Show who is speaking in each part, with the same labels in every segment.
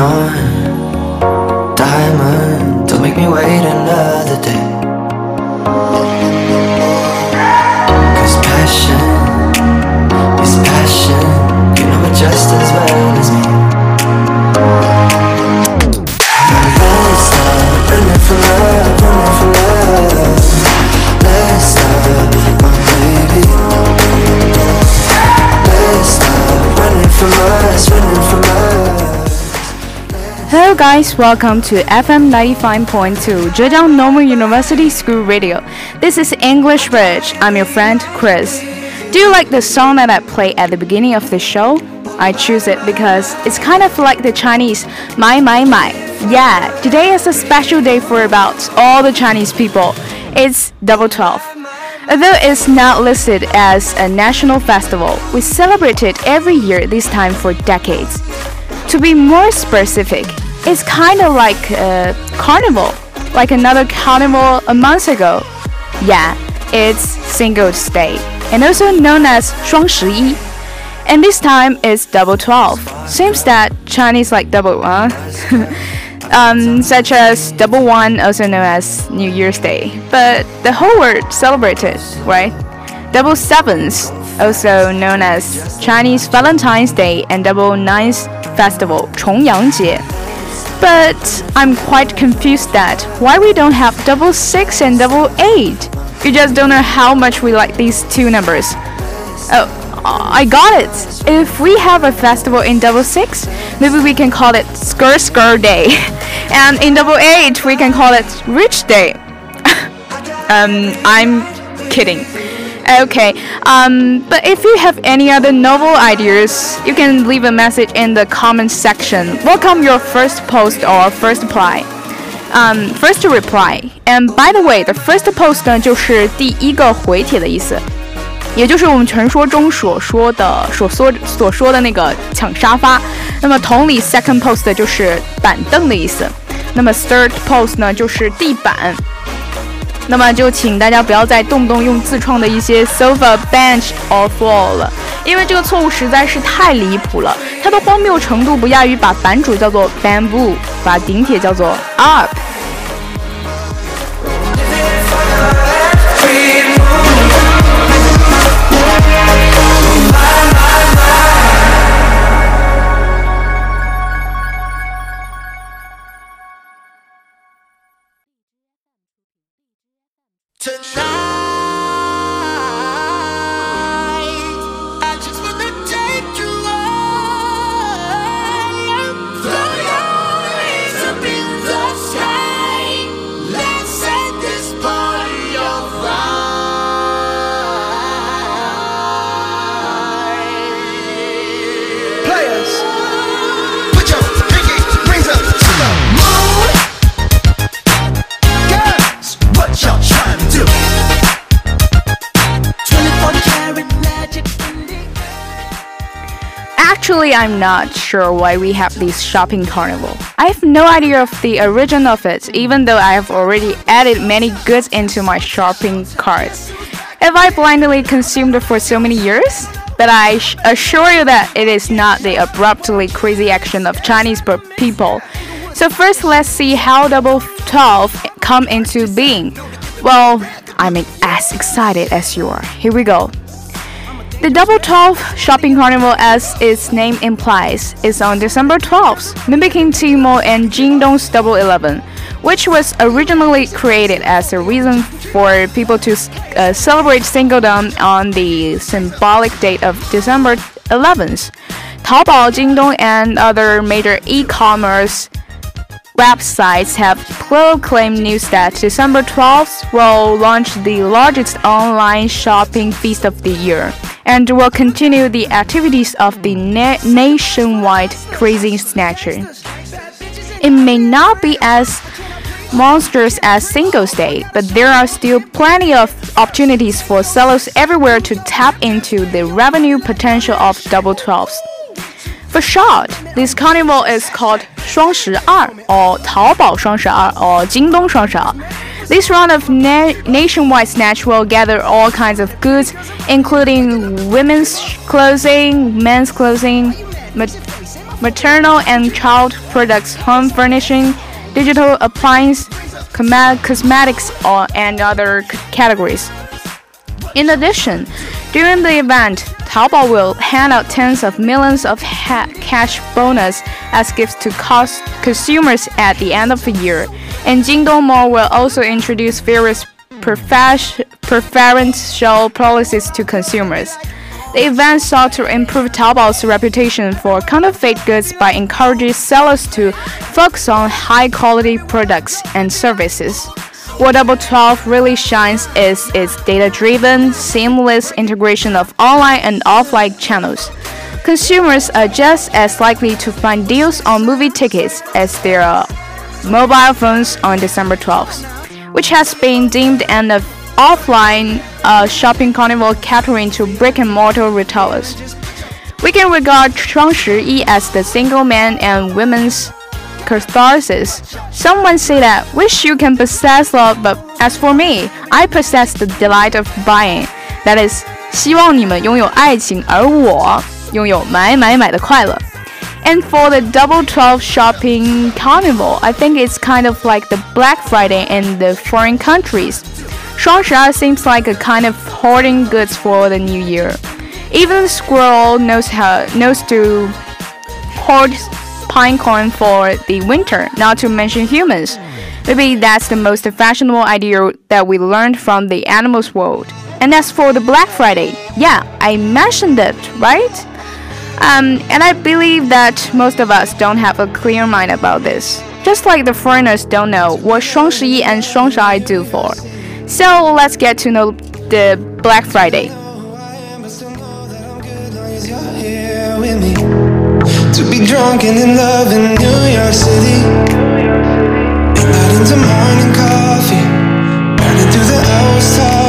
Speaker 1: on. Diamond, don't make me wait another
Speaker 2: guys, welcome to FM 95.2 Zhejiang Normal University School Radio. This is English Bridge. I'm your friend Chris. Do you like the song that I play at the beginning of the show? I choose it because it's kind of like the Chinese my my my. Yeah, today is a special day for about all the Chinese people. It's double twelve. Although it's not listed as a national festival, we celebrate it every year this time for decades. To be more specific, it's kind of like a carnival, like another carnival a month ago. Yeah, it's Singles Day, and also known as 双十一. And this time it's double 12. Seems that Chinese like double one, um, such as double one, also known as New Year's Day. But the whole world celebrated, right? Double sevens, also known as Chinese Valentine's Day and double ninth festival 重阳节. But I'm quite confused that why we don't have double six and double eight. You just don't know how much we like these two numbers. Oh, I got it. If we have a festival in double six, maybe we can call it Skr Skr Day, and in double eight we can call it Rich Day. um, I'm kidding. Okay, um, but if you have any other novel ideas, you can leave a message in the comment section. Welcome your first post or first reply. Um, first reply. And by the way, the first post 呢就是第一个回帖的意思，也就是我们传说中所说的所说所说的那个抢沙发。那么同理，second post 就是板凳的意思。那么 third post 呢就是地板。 那么就请大家不要再动不动用自创的一些 sofa, bench or floor 了，因为这个错误实在是太离谱了，它的荒谬程度不亚于把版主叫做 bamboo，把顶帖叫做 up。Actually, I'm not sure why we have this shopping carnival. I have no idea of the origin of it, even though I have already added many goods into my shopping cart. Have I blindly consumed it for so many years? But I assure you that it is not the abruptly crazy action of Chinese people. So first, let's see how Double 12 come into being. Well, I'm as excited as you are. Here we go. The Double 12 Shopping Carnival, as its name implies, is on December 12th, mimicking Tmall and Jingdong's Double 11, which was originally created as a reason for people to uh, celebrate singledom on the symbolic date of December 11th. Taobao, Jingdong, and other major e-commerce websites have proclaimed news that December 12th will launch the largest online shopping feast of the year and will continue the activities of the na- nationwide crazy snatcher. It may not be as monstrous as Singles Day, but there are still plenty of opportunities for sellers everywhere to tap into the revenue potential of Double 12s. For short, this carnival is called 双十二 or 淘宝双十二 or 京东双十二. This round of na- nationwide snatch will gather all kinds of goods, including women's clothing, men's clothing, ma- maternal and child products, home furnishing, digital appliances, cosmetics, and other categories. In addition, during the event, Taobao will hand out tens of millions of cash bonus as gifts to cost consumers at the end of the year, and Jingdong Mall will also introduce various preferential policies to consumers. The event sought to improve Taobao's reputation for counterfeit goods by encouraging sellers to focus on high quality products and services. What Double 12 really shines is its data driven, seamless integration of online and offline channels. Consumers are just as likely to find deals on movie tickets as their mobile phones on December 12th, which has been deemed an offline uh, shopping carnival catering to brick and mortar retailers. We can regard 双十一 as the single man and women's catharsis. Someone say that wish you can possess love, but as for me, I possess the delight of buying. That is, 希望你们拥有爱情，而我拥有买买买的快乐。 and for the Double 12 Shopping Carnival, I think it's kind of like the Black Friday in the foreign countries. Shuangsha seems like a kind of hoarding goods for the new year. Even the squirrel knows how knows to hoard pine cone for the winter, not to mention humans. Maybe that's the most fashionable idea that we learned from the animals world. And as for the Black Friday, yeah, I mentioned it, right? Um, and I believe that most of us don't have a clear mind about this. Just like the foreigners don't know what Shuang Shi and Shuang Shai do for. So let's get to know the Black Friday.
Speaker 3: To be drunk and in love in New York City. And into morning coffee. Burning through the
Speaker 2: house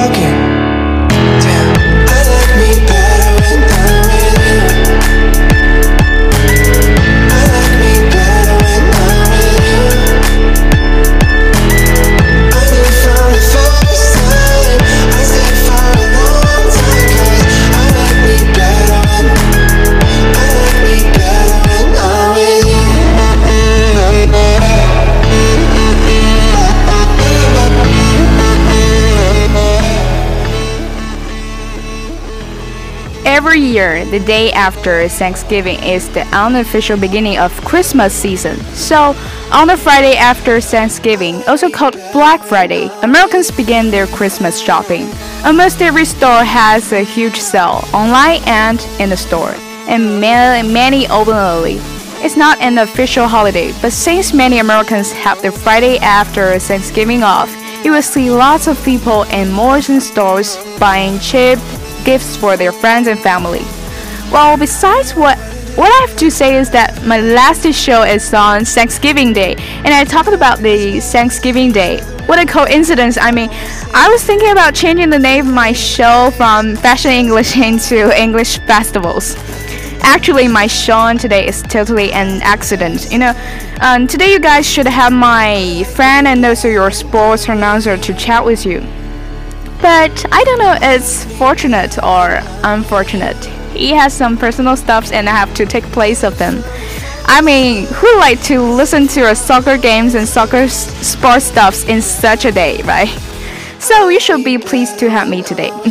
Speaker 2: year, the day after Thanksgiving is the unofficial beginning of Christmas season. So, on the Friday after Thanksgiving, also called Black Friday, Americans begin their Christmas shopping. Almost every store has a huge sale, online and in the store, and many, many open early. It's not an official holiday, but since many Americans have the Friday after Thanksgiving off, you will see lots of people in malls and stores buying cheap gifts for their friends and family. Well, besides what what I have to say is that my last show is on Thanksgiving Day, and I talked about the Thanksgiving Day. What a coincidence! I mean, I was thinking about changing the name of my show from Fashion English into English Festivals. Actually, my show on today is totally an accident. You know, um, today you guys should have my friend and also your sports announcer to chat with you. But I don't know it's fortunate or unfortunate. He has some personal stuffs and I have to take place of them. I mean, who like to listen to a soccer games and soccer sports stuffs in such a day, right? So you should be pleased to have me today.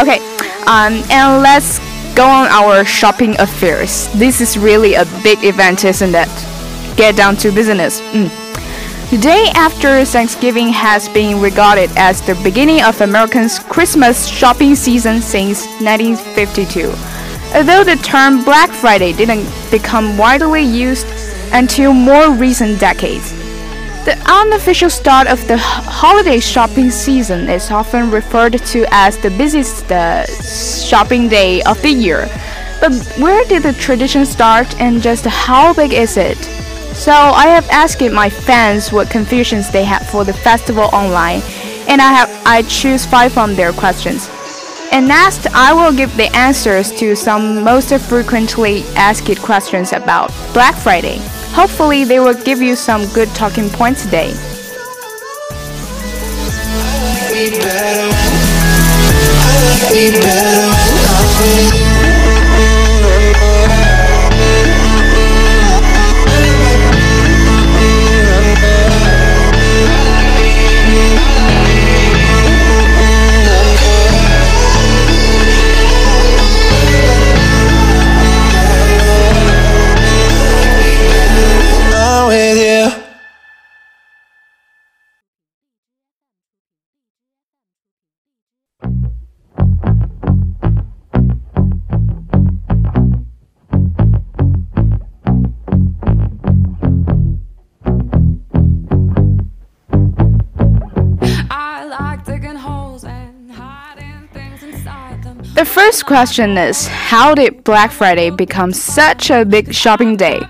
Speaker 2: okay, um, and let's go on our shopping affairs. This is really a big event, isn't it? Get down to business. Mm. The day after Thanksgiving has been regarded as the beginning of Americans' Christmas shopping season since 1952. Although the term Black Friday didn't become widely used until more recent decades. The unofficial start of the holiday shopping season is often referred to as the busiest uh, shopping day of the year. But where did the tradition start and just how big is it? So I have asked my fans what confusions they have for the festival online, and I have I choose five from their questions. And next, I will give the answers to some most frequently asked questions about Black Friday. Hopefully, they will give you some good talking points today.
Speaker 3: better better
Speaker 2: first question is How did Black Friday become such a big shopping day?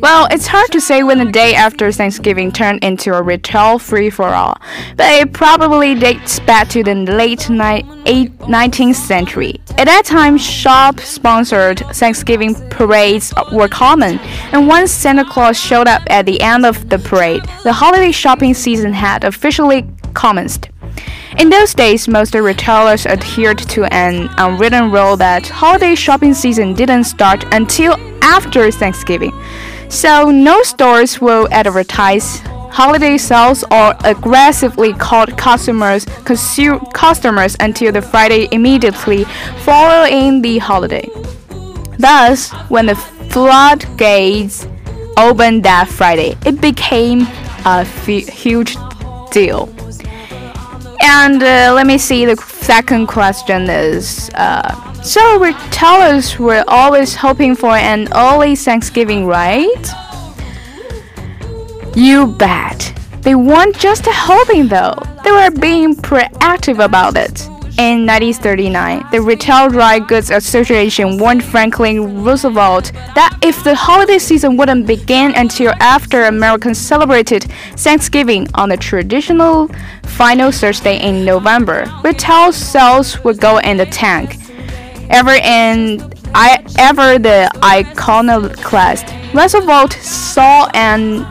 Speaker 2: Well, it's hard to say when the day after Thanksgiving turned into a retail free for all, but it probably dates back to the late ni- 19th century. At that time, shop sponsored Thanksgiving parades were common, and once Santa Claus showed up at the end of the parade, the holiday shopping season had officially commenced. In those days, most retailers adhered to an unwritten rule that holiday shopping season didn't start until after Thanksgiving. So, no stores will advertise holiday sales or aggressively call customers customers until the Friday immediately following the holiday. Thus, when the floodgates opened that Friday, it became a huge deal. And uh, let me see, the second question is uh, So, were always hoping for an early Thanksgiving, right? You bet. They weren't just hoping though, they were being proactive about it. In 1939, the Retail Dry Goods Association warned Franklin Roosevelt that if the holiday season wouldn't begin until after Americans celebrated Thanksgiving on the traditional final Thursday in November, retail sales would go in the tank. Ever in I ever the iconoclast, Roosevelt saw an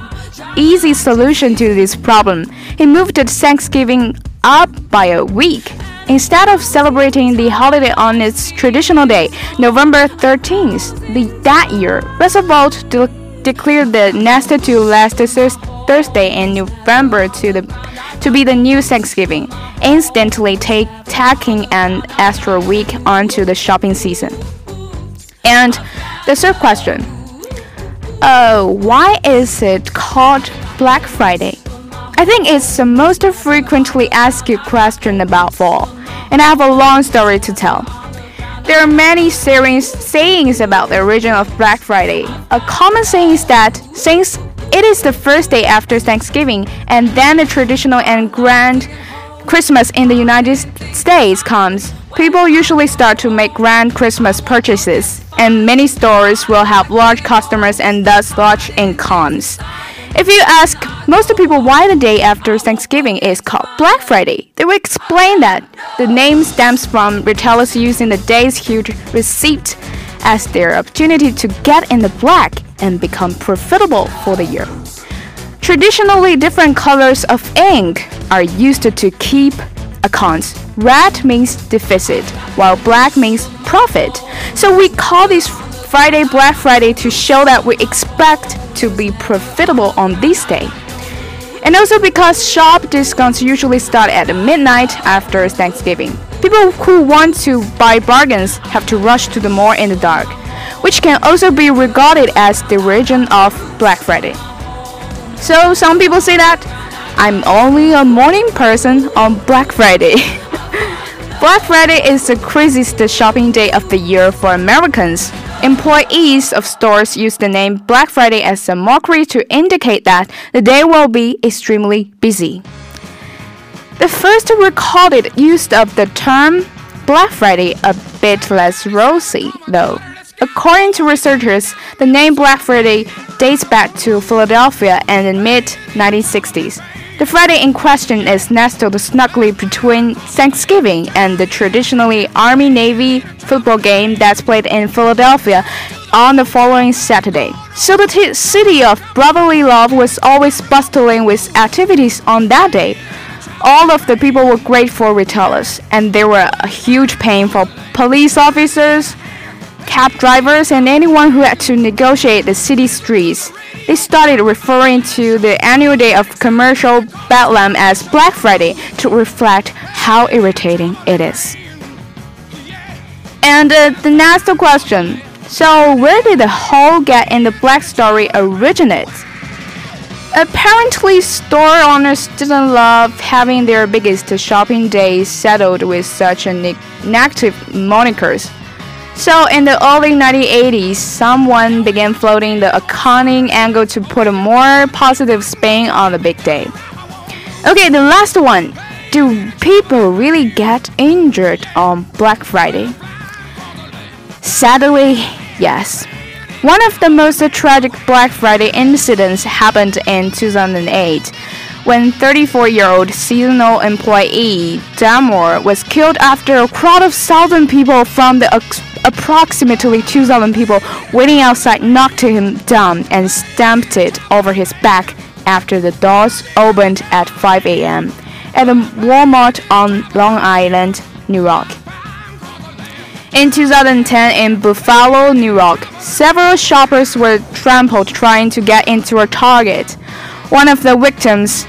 Speaker 2: easy solution to this problem. He moved Thanksgiving up by a week. Instead of celebrating the holiday on its traditional day, November 13th, the, that year, Roosevelt de- declared the next to last Thursday in November to the to be the new Thanksgiving, instantly take, tacking an extra week onto the shopping season. And the third question uh, why is it called Black Friday? I think it's the most frequently asked question about fall, and I have a long story to tell. There are many sayings, sayings about the origin of Black Friday. A common saying is that since it is the first day after Thanksgiving and then the traditional and grand Christmas in the United States comes, people usually start to make grand Christmas purchases, and many stores will have large customers and thus large incomes. If you ask most people why the day after Thanksgiving is called Black Friday, they will explain that the name stems from retailers using the day's huge receipt as their opportunity to get in the black and become profitable for the year. Traditionally, different colors of ink are used to keep accounts. Red means deficit, while black means profit. So we call this Friday Black Friday to show that we expect to be profitable on this day. And also because shop discounts usually start at midnight after Thanksgiving. People who want to buy bargains have to rush to the mall in the dark, which can also be regarded as the origin of Black Friday. So some people say that I'm only a morning person on Black Friday. Black Friday is the craziest shopping day of the year for Americans. Employees of stores use the name Black Friday as a mockery to indicate that the day will be extremely busy. The first recorded use of the term Black Friday a bit less rosy, though. According to researchers, the name Black Friday dates back to Philadelphia in the mid 1960s. The Friday in question is nestled snugly between Thanksgiving and the traditionally Army Navy football game that's played in Philadelphia on the following Saturday. So the city of brotherly love was always bustling with activities on that day. All of the people were great for retailers, and they were a huge pain for police officers, cab drivers, and anyone who had to negotiate the city streets. They started referring to the annual day of commercial bedlam as Black Friday to reflect how irritating it is. And uh, the next question. So, where did the whole get in the black story originate? Apparently, store owners didn't love having their biggest shopping days settled with such a ne- negative monikers. So, in the early 1980s, someone began floating the accounting angle to put a more positive spin on the big day. Okay, the last one. Do people really get injured on Black Friday? Sadly, yes. One of the most tragic Black Friday incidents happened in 2008 when 34 year old seasonal employee Damour was killed after a crowd of 1,000 people from the approximately 2,000 people waiting outside knocked him down and stamped it over his back after the doors opened at 5 a.m. at a Walmart on Long Island, New York. In 2010, in Buffalo, New York, several shoppers were trampled trying to get into a Target. One of the victims,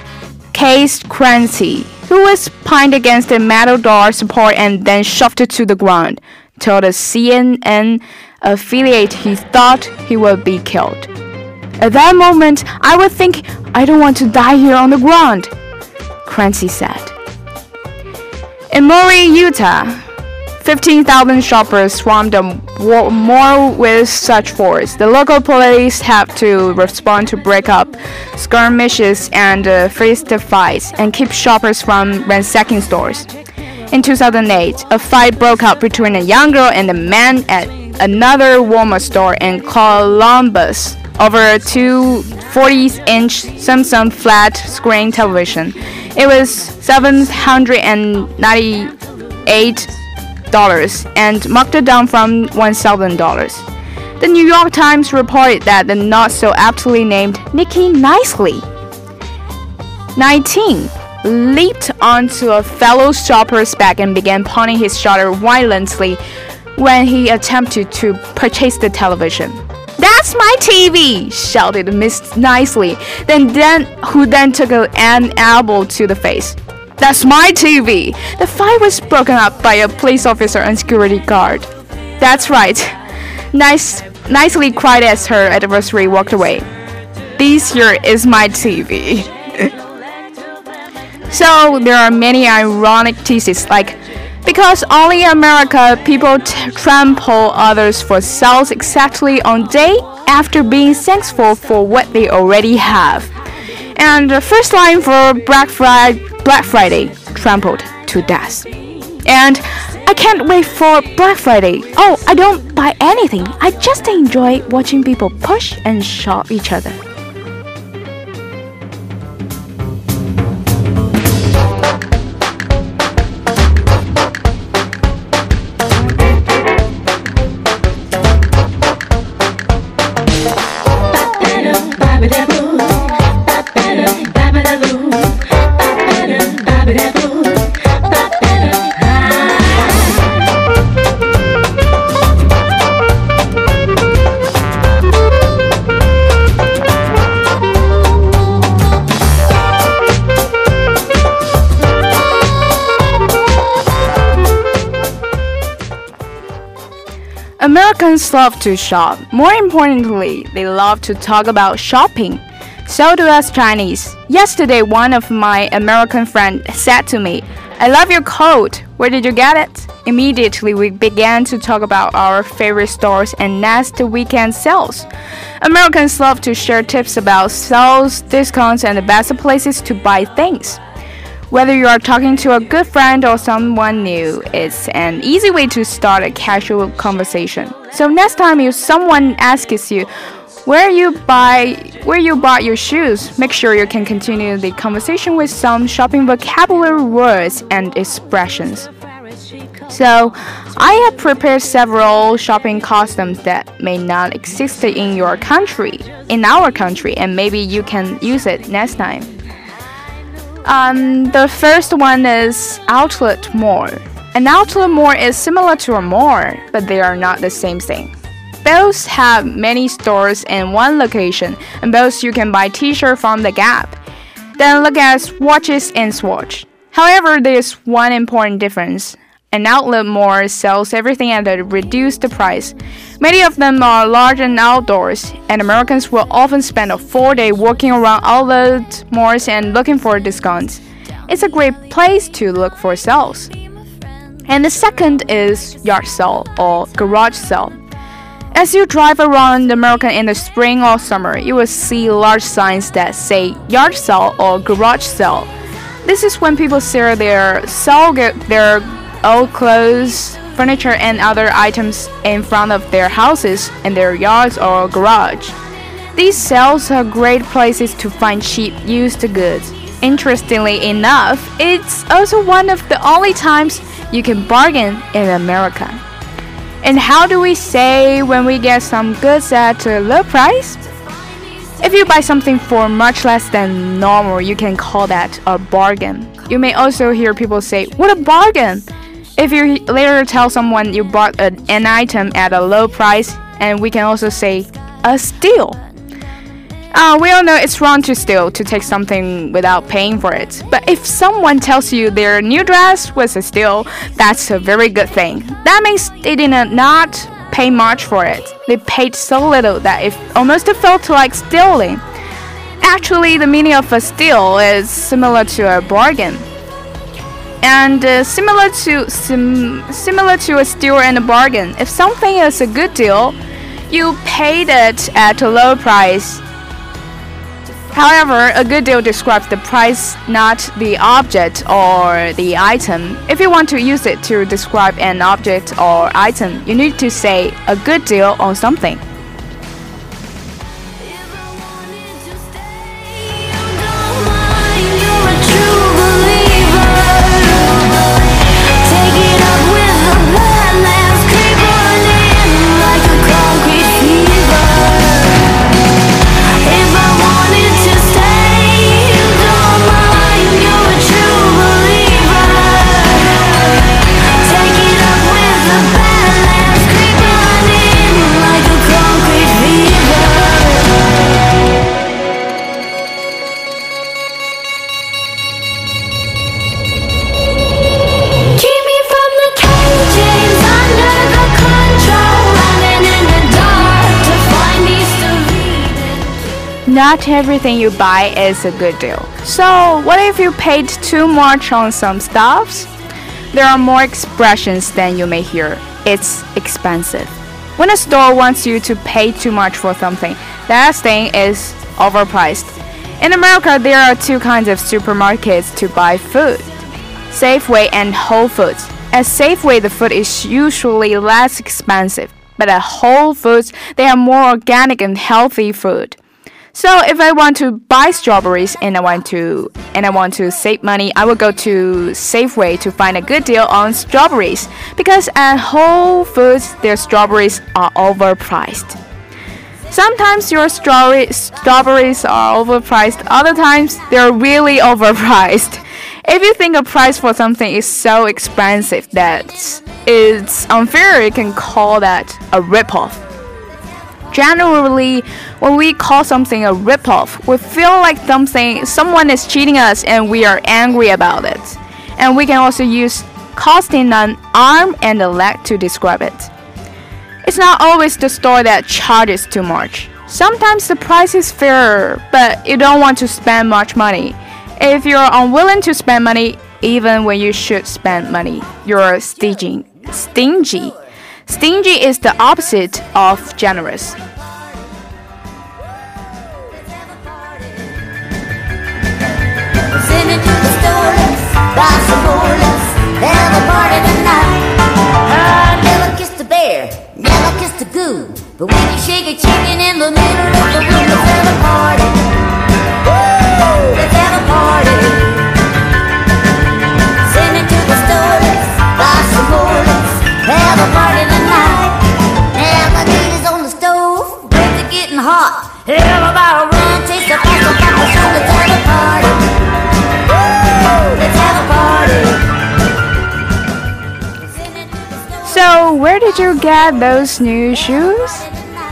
Speaker 2: Case Crancy, who was pinned against a metal door support and then shoved to the ground, told a CNN affiliate he thought he would be killed. At that moment, I would think, I don't want to die here on the ground, Crancy said. In Murray, Utah, 15,000 shoppers swarmed a mall with such force. The local police have to respond to break up skirmishes and uh, fist fights and keep shoppers from ransacking stores. In 2008, a fight broke out between a young girl and a man at another Walmart store in Columbus over a two 40-inch Samsung flat screen television. It was 798 dollars and marked it down from one thousand dollars. The New York Times reported that the not so aptly named Nicky Nicely 19 leaped onto a fellow shopper's back and began pounding his shoulder violently when he attempted to purchase the television. That's my TV! shouted Miss Nicely, then, then who then took an elbow to the face. That's my TV! The fight was broken up by a police officer and security guard. That's right. Nice, nicely cried as her adversary walked away. This here is my TV. So there are many ironic theses like because only in America people trample others for sales exactly on day after being thankful for what they already have. And the first line for Black Friday, Black Friday trampled to death. And I can't wait for Black Friday. Oh, I don't buy anything. I just enjoy watching people push and shove each other. Americans love to shop. More importantly, they love to talk about shopping. So do us Chinese. Yesterday, one of my American friends said to me, I love your coat. Where did you get it? Immediately, we began to talk about our favorite stores and next weekend sales. Americans love to share tips about sales, discounts, and the best places to buy things. Whether you are talking to a good friend or someone new, it's an easy way to start a casual conversation. So next time if someone asks you where you buy where you bought your shoes, make sure you can continue the conversation with some shopping vocabulary words and expressions. So, I have prepared several shopping customs that may not exist in your country, in our country, and maybe you can use it next time. Um, the first one is outlet mall. An outlet mall is similar to a mall, but they are not the same thing. Both have many stores in one location, and both you can buy T-shirt from the Gap. Then look at watches and Swatch. However, there is one important difference. An outlet mall sells everything at a reduced price. Many of them are large and outdoors, and Americans will often spend a full day walking around outlet malls and looking for discounts. It's a great place to look for sales. And the second is yard sale or garage sale. As you drive around America in the spring or summer, you will see large signs that say yard sale or garage sale. This is when people sell their sell their old clothes, furniture and other items in front of their houses, and their yards or garage. These sales are great places to find cheap used goods. Interestingly enough, it's also one of the only times you can bargain in America. And how do we say when we get some goods at a low price? If you buy something for much less than normal, you can call that a bargain. You may also hear people say, What a bargain! If you later tell someone you bought a, an item at a low price, and we can also say, a steal. Uh, we all know it's wrong to steal, to take something without paying for it. But if someone tells you their new dress was a steal, that's a very good thing. That means they did not pay much for it. They paid so little that it almost felt like stealing. Actually, the meaning of a steal is similar to a bargain. And uh, similar to sim, similar to a steal and a bargain. If something is a good deal, you paid it at a low price However, a good deal describes the price, not the object or the item. If you want to use it to describe an object or item, you need to say a good deal on something. Not everything you buy is a good deal. So, what if you paid too much on some stuffs? There are more expressions than you may hear. It's expensive. When a store wants you to pay too much for something, that thing is overpriced. In America, there are two kinds of supermarkets to buy food Safeway and Whole Foods. At Safeway, the food is usually less expensive, but at Whole Foods, they have more organic and healthy food. So if I want to buy strawberries and I want to and I want to save money, I will go to Safeway to find a good deal on strawberries because at Whole Foods their strawberries are overpriced. Sometimes your strawberry, strawberries are overpriced, other times they're really overpriced. If you think a price for something is so expensive that it's unfair, you can call that a ripoff. Generally, when we call something a ripoff, we feel like something someone is cheating us and we are angry about it. And we can also use costing an arm and a leg to describe it. It's not always the store that charges too much. Sometimes the price is fair, but you don't want to spend much money. If you're unwilling to spend money, even when you should spend money, you're stingy. Stingy. Stingy is the opposite of generous.
Speaker 4: But shake a chicken in the middle of the room, let's have a party. Woo! Let's have a party. Send it to the buy some more, let's have a party Everybody run, taste the party. Woo! Let's have a party.
Speaker 2: So, where did you get those new shoes?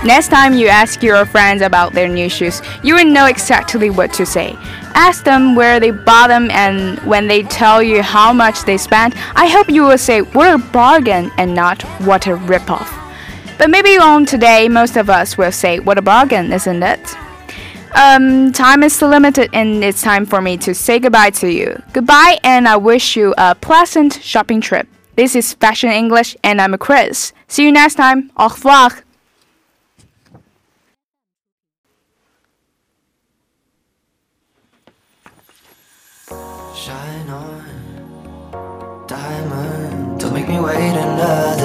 Speaker 2: Next time you ask your friends about their new shoes, you will know exactly what to say. Ask them where they bought them, and when they tell you how much they spent, I hope you will say, What a bargain, and not, What a ripoff. But maybe on today, most of us will say, What a bargain, isn't it? Um, time is limited, and it's time for me to say goodbye to you. Goodbye, and I wish you a pleasant shopping trip. This is Fashion English, and I'm Chris. See you next time. Au revoir.
Speaker 1: Shine on, diamond. Don't make me wait another.